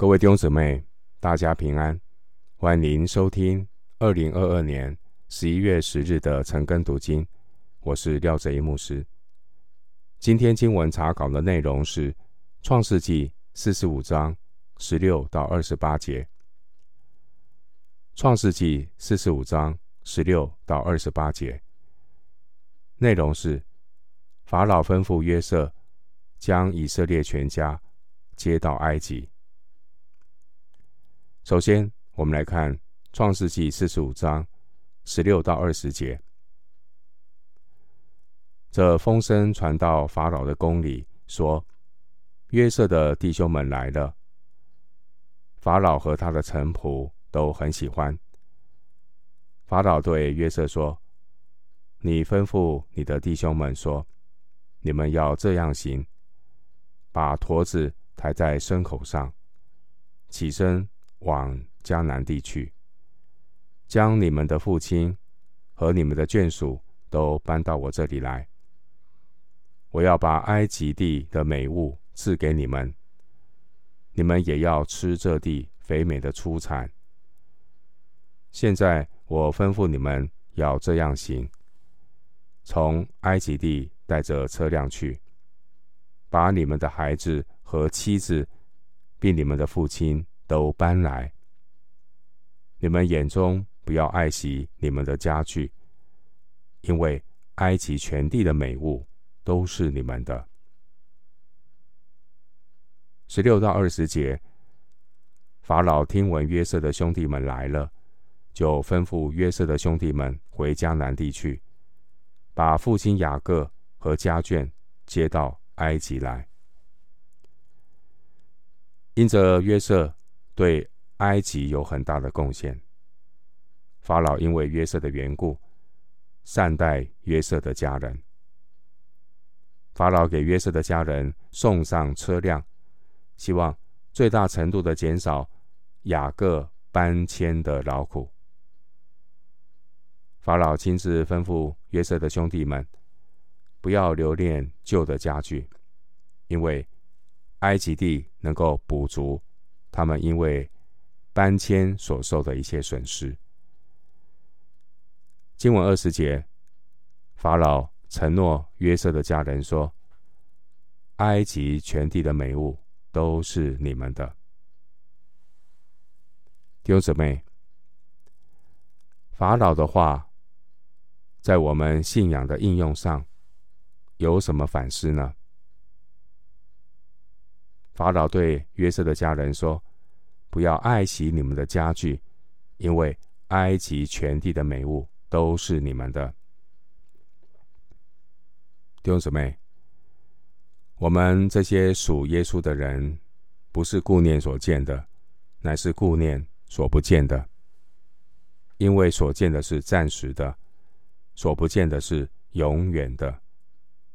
各位弟兄姊妹，大家平安，欢迎收听二零二二年十一月十日的晨更读经。我是廖哲一牧师。今天经文查考的内容是创世纪四十五章十六到二十八节。创世纪四十五章十六到二十八节内容是法老吩咐约瑟将以色列全家接到埃及。首先，我们来看《创世纪》四十五章十六到二十节。这风声传到法老的宫里，说：“约瑟的弟兄们来了。”法老和他的臣仆都很喜欢。法老对约瑟说：“你吩咐你的弟兄们说，你们要这样行：把驼子抬在牲口上，起身。”往迦南地去，将你们的父亲和你们的眷属都搬到我这里来。我要把埃及地的美物赐给你们，你们也要吃这地肥美的出产。现在我吩咐你们要这样行：从埃及地带着车辆去，把你们的孩子和妻子，并你们的父亲。都搬来。你们眼中不要爱惜你们的家具，因为埃及全地的美物都是你们的。十六到二十节，法老听闻约瑟的兄弟们来了，就吩咐约瑟的兄弟们回迦南地去，把父亲雅各和家眷接到埃及来。因着约瑟。对埃及有很大的贡献。法老因为约瑟的缘故，善待约瑟的家人。法老给约瑟的家人送上车辆，希望最大程度的减少雅各搬迁的劳苦。法老亲自吩咐约瑟的兄弟们，不要留恋旧的家具，因为埃及地能够补足。他们因为搬迁所受的一切损失。经文二十节，法老承诺约瑟的家人说：“埃及全地的美物都是你们的。”弟兄姊妹，法老的话在我们信仰的应用上有什么反思呢？法老对约瑟的家人说：“不要爱惜你们的家具，因为埃及全地的美物都是你们的。”弟兄姊妹，我们这些属耶稣的人，不是顾念所见的，乃是顾念所不见的。因为所见的是暂时的，所不见的是永远的。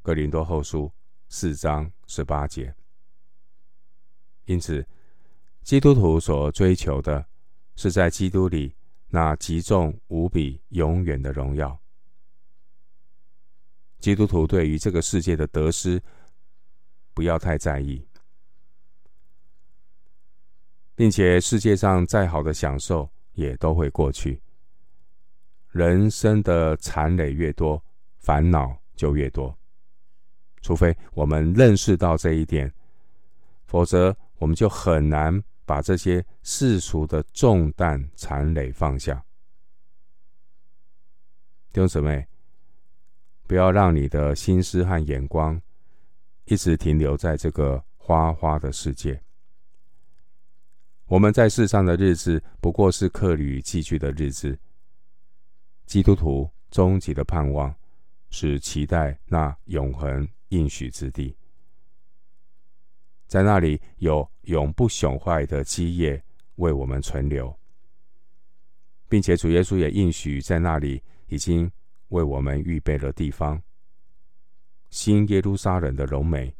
哥林多后书四章十八节。因此，基督徒所追求的，是在基督里那极重无比、永远的荣耀。基督徒对于这个世界的得失，不要太在意，并且世界上再好的享受也都会过去。人生的残累越多，烦恼就越多。除非我们认识到这一点，否则。我们就很难把这些世俗的重担残累放下。弟兄姊妹，不要让你的心思和眼光一直停留在这个花花的世界。我们在世上的日子不过是客旅寄居的日子。基督徒终极的盼望是期待那永恒应许之地。在那里有永不朽坏的基业为我们存留，并且主耶稣也应许在那里已经为我们预备了地方。新耶路撒冷的荣美，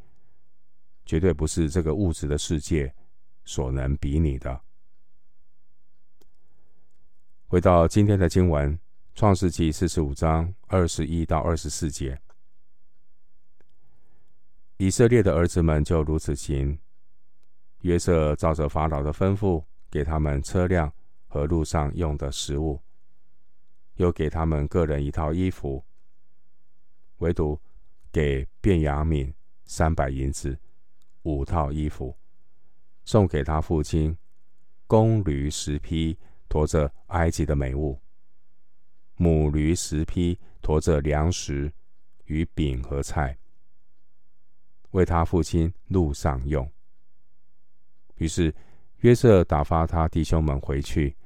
绝对不是这个物质的世界所能比拟的。回到今天的经文，《创世纪》四十五章二十一到二十四节。以色列的儿子们就如此行。约瑟照着法老的吩咐，给他们车辆和路上用的食物，又给他们个人一套衣服，唯独给便雅悯三百银子，五套衣服，送给他父亲公驴十匹，驮着埃及的美物；母驴十匹，驮着粮食与饼和菜，为他父亲路上用。于是约瑟打发他弟兄们回去，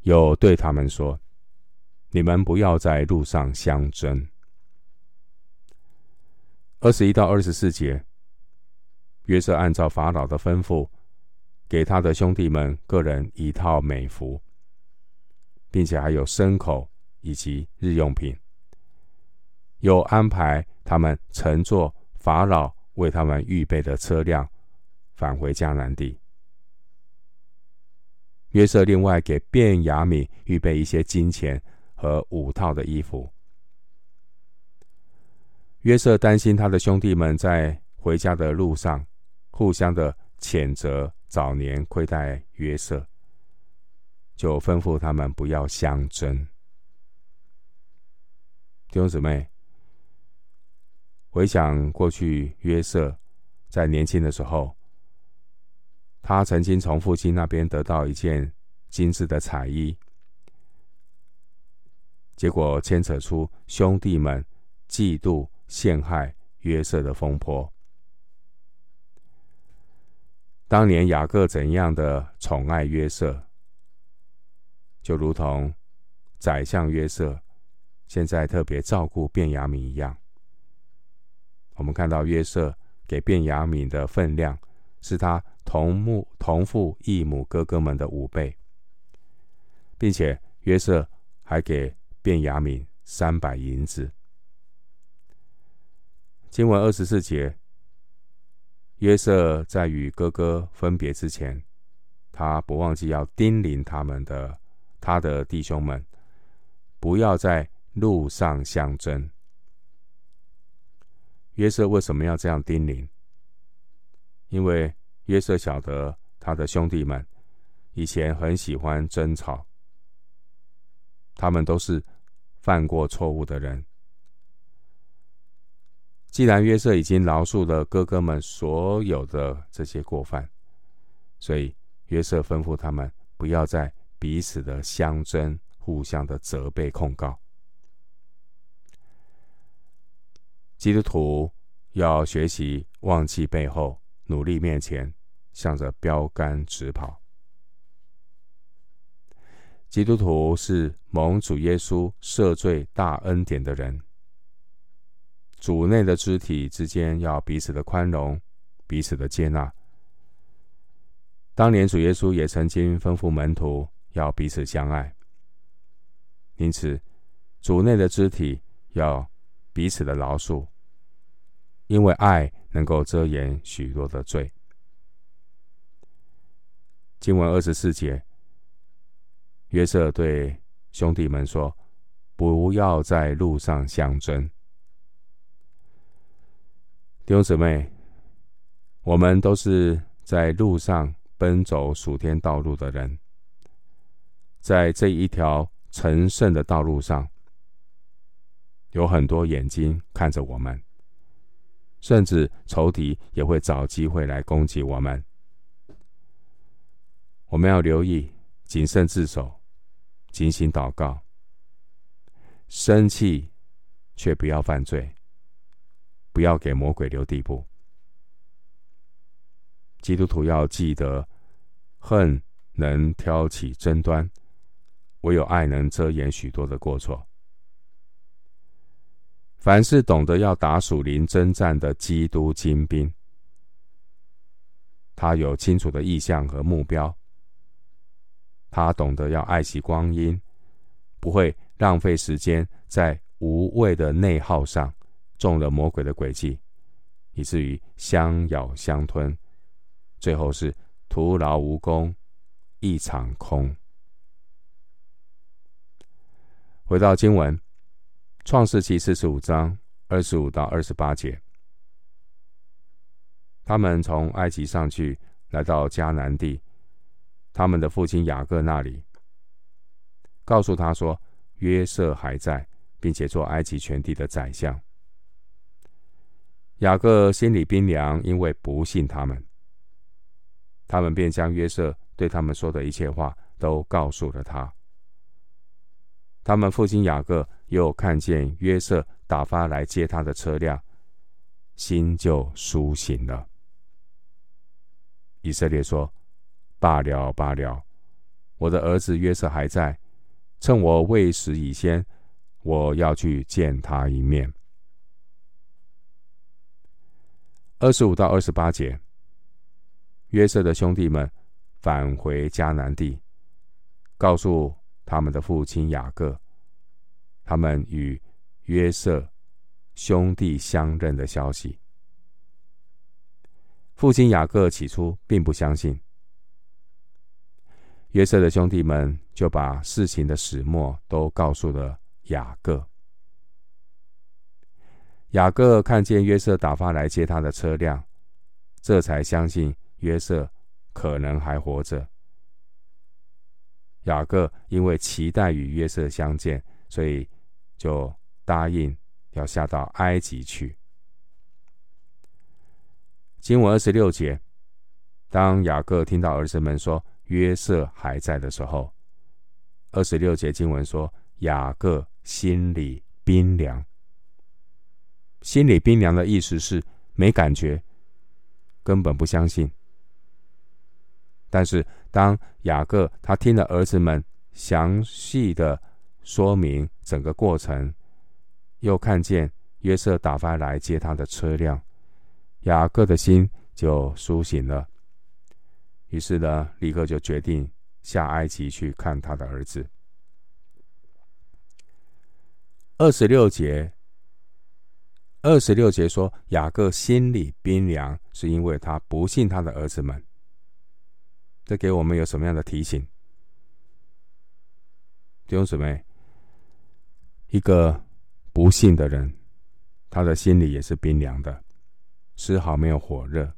又对他们说：“你们不要在路上相争。”二十一到二十四节，约瑟按照法老的吩咐，给他的兄弟们各人一套美服，并且还有牲口以及日用品，又安排他们乘坐法老为他们预备的车辆。返回迦南地。约瑟另外给便雅悯预备一些金钱和五套的衣服。约瑟担心他的兄弟们在回家的路上互相的谴责早年亏待约瑟，就吩咐他们不要相争。弟兄姊妹，回想过去，约瑟在年轻的时候。他曾经从父亲那边得到一件精致的彩衣，结果牵扯出兄弟们嫉妒陷害约瑟的风波。当年雅各怎样的宠爱约瑟，就如同宰相约瑟现在特别照顾便雅悯一样。我们看到约瑟给便雅悯的分量，是他。同母同父异母哥哥们的五倍，并且约瑟还给便雅悯三百银子。经文二十四节，约瑟在与哥哥分别之前，他不忘记要叮咛他们的他的弟兄们，不要在路上相争。约瑟为什么要这样叮咛？因为约瑟晓得他的兄弟们以前很喜欢争吵，他们都是犯过错误的人。既然约瑟已经饶恕了哥哥们所有的这些过犯，所以约瑟吩咐他们不要再彼此的相争，互相的责备控告。基督徒要学习忘记背后，努力面前。向着标杆直跑。基督徒是蒙主耶稣赦罪大恩典的人。主内的肢体之间要彼此的宽容，彼此的接纳。当年主耶稣也曾经吩咐门徒要彼此相爱。因此，主内的肢体要彼此的饶恕，因为爱能够遮掩许多的罪。经文二十四节，约瑟对兄弟们说：“不要在路上相争。”弟兄姊妹，我们都是在路上奔走属天道路的人，在这一条成圣的道路上，有很多眼睛看着我们，甚至仇敌也会找机会来攻击我们。我们要留意，谨慎自守，警醒祷告，生气却不要犯罪，不要给魔鬼留地步。基督徒要记得，恨能挑起争端，唯有爱能遮掩许多的过错。凡是懂得要打属灵征战的基督精兵，他有清楚的意向和目标。他懂得要爱惜光阴，不会浪费时间在无谓的内耗上，中了魔鬼的诡计，以至于相咬相吞，最后是徒劳无功，一场空。回到经文，《创世记》四十五章二十五到二十八节，他们从埃及上去，来到迦南地，他们的父亲雅各那里，告诉他说：“约瑟还在，并且做埃及全地的宰相。”雅各心里冰凉，因为不信他们。他们便将约瑟对他们说的一切话都告诉了他。他们父亲雅各又看见约瑟打发来接他的车辆，心就苏醒了。以色列说：“罢了，罢了，我的儿子约瑟还在，趁我未死以先，我要去见他一面。”二十五到二十八节，约瑟的兄弟们返回迦南地，告诉他们的父亲雅各，他们与约瑟兄弟相认的消息。父亲雅各起初并不相信，约瑟的兄弟们就把事情的始末都告诉了雅各。雅各看见约瑟打发来接他的车辆，这才相信约瑟可能还活着。雅各因为期待与约瑟相见，所以就答应要下到埃及去。经文二十六节，当雅各听到儿子们说约瑟还在的时候，二十六节经文说雅各心里冰凉。心里冰凉的意思是没感觉，根本不相信。但是当雅各他听了儿子们详细的说明整个过程，又看见约瑟打发来接他的车辆，雅各的心就苏醒了。于是呢，立刻就决定下埃及去看他的儿子。二十六节。二十六节说，雅各心里冰凉，是因为他不信他的儿子们。这给我们有什么样的提醒？弟兄姊妹，一个不信的人，他的心里也是冰凉的，丝毫没有火热。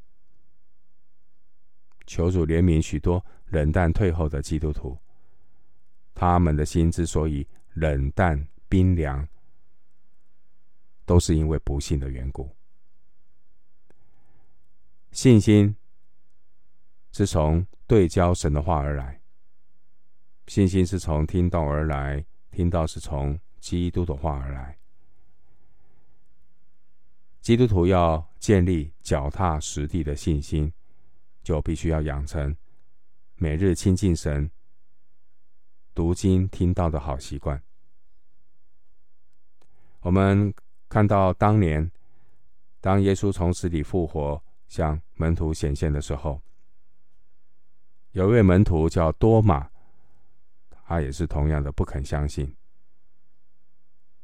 求主怜悯许多冷淡退后的基督徒，他们的心之所以冷淡冰凉。都是因为不信的缘故。信心是从对焦神的话而来，信心是从听到而来，听到是从基督的话而来。基督徒要建立脚踏实地的信心，就必须要养成每日亲近神、读经听道的好习惯。我们。看到当年，当耶稣从死里复活，向门徒显现的时候，有一位门徒叫多马，他也是同样的不肯相信。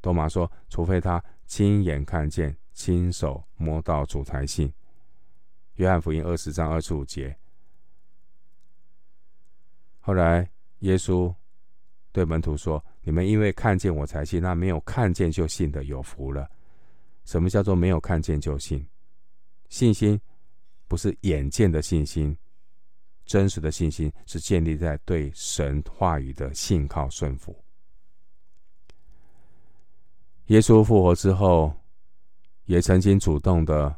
多马说：“除非他亲眼看见、亲手摸到主才信。”约翰福音二十章二十五节。后来耶稣对门徒说：“你们因为看见我才信，那没有看见就信的有福了。”什么叫做没有看见就信？信心不是眼见的信心，真实的信心是建立在对神话语的信靠顺服。耶稣复活之后，也曾经主动的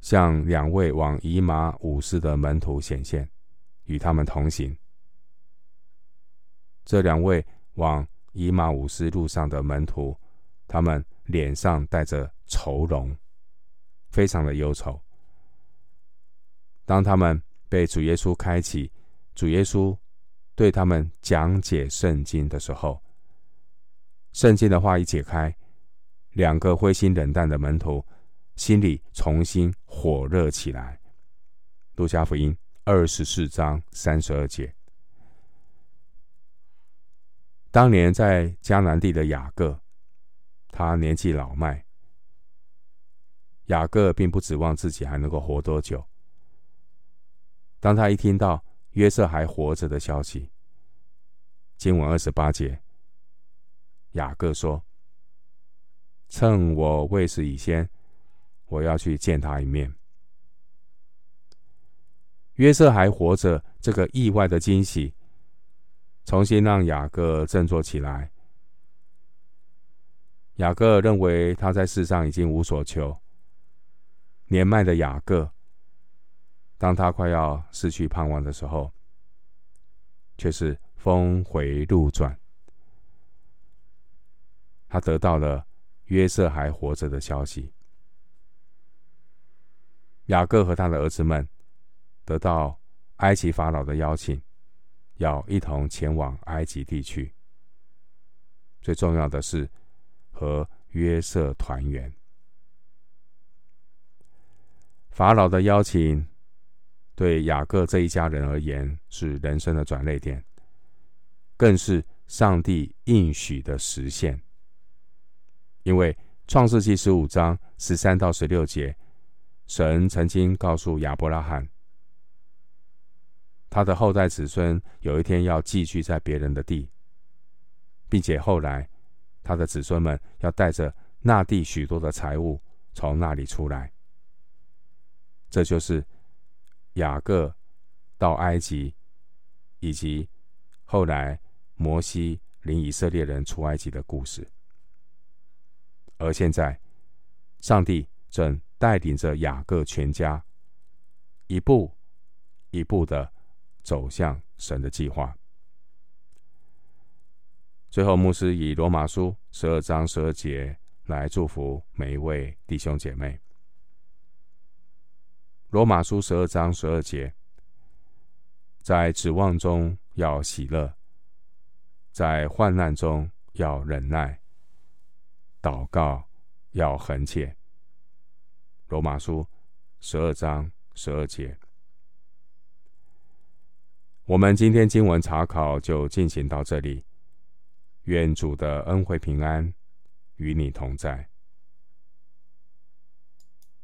向两位往以马忤斯的门徒显现，与他们同行。这两位往以马忤斯路上的门徒，他们。脸上带着愁容，非常的忧愁。当他们被主耶稣开启，主耶稣对他们讲解圣经的时候，圣经的话一解开，两个灰心冷淡的门徒心里重新火热起来。路加福音二十四章三十二节，当年在迦南地的雅各。他年纪老迈，雅各并不指望自己还能够活多久。当他一听到约瑟还活着的消息，经文二十八节，雅各说：“趁我未死以先，我要去见他一面。”约瑟还活着，这个意外的惊喜，重新让雅各振作起来。雅各认为他在世上已经无所求。年迈的雅各，当他快要失去盼望的时候，却是峰回路转。他得到了约瑟还活着的消息。雅各和他的儿子们得到埃及法老的邀请，要一同前往埃及地区。最重要的是和约瑟团圆。法老的邀请对雅各这一家人而言是人生的转捩点，更是上帝应许的实现。因为创世记十五章十三到十六节，神曾经告诉亚伯拉罕，他的后代子孙有一天要寄居在别人的地，并且后来他的子孙们要带着那地许多的财物从那里出来。这就是雅各到埃及，以及后来摩西领以色列人出埃及的故事。而现在，上帝正带领着雅各全家，一步一步的走向神的计划。最后，牧师以罗马书十二章十二节来祝福每一位弟兄姐妹。罗马书十二章十二节，在指望中要喜乐，在患难中要忍耐。祷告要恒切。罗马书十二章十二节。我们今天经文查考就进行到这里。愿主的恩惠平安与你同在。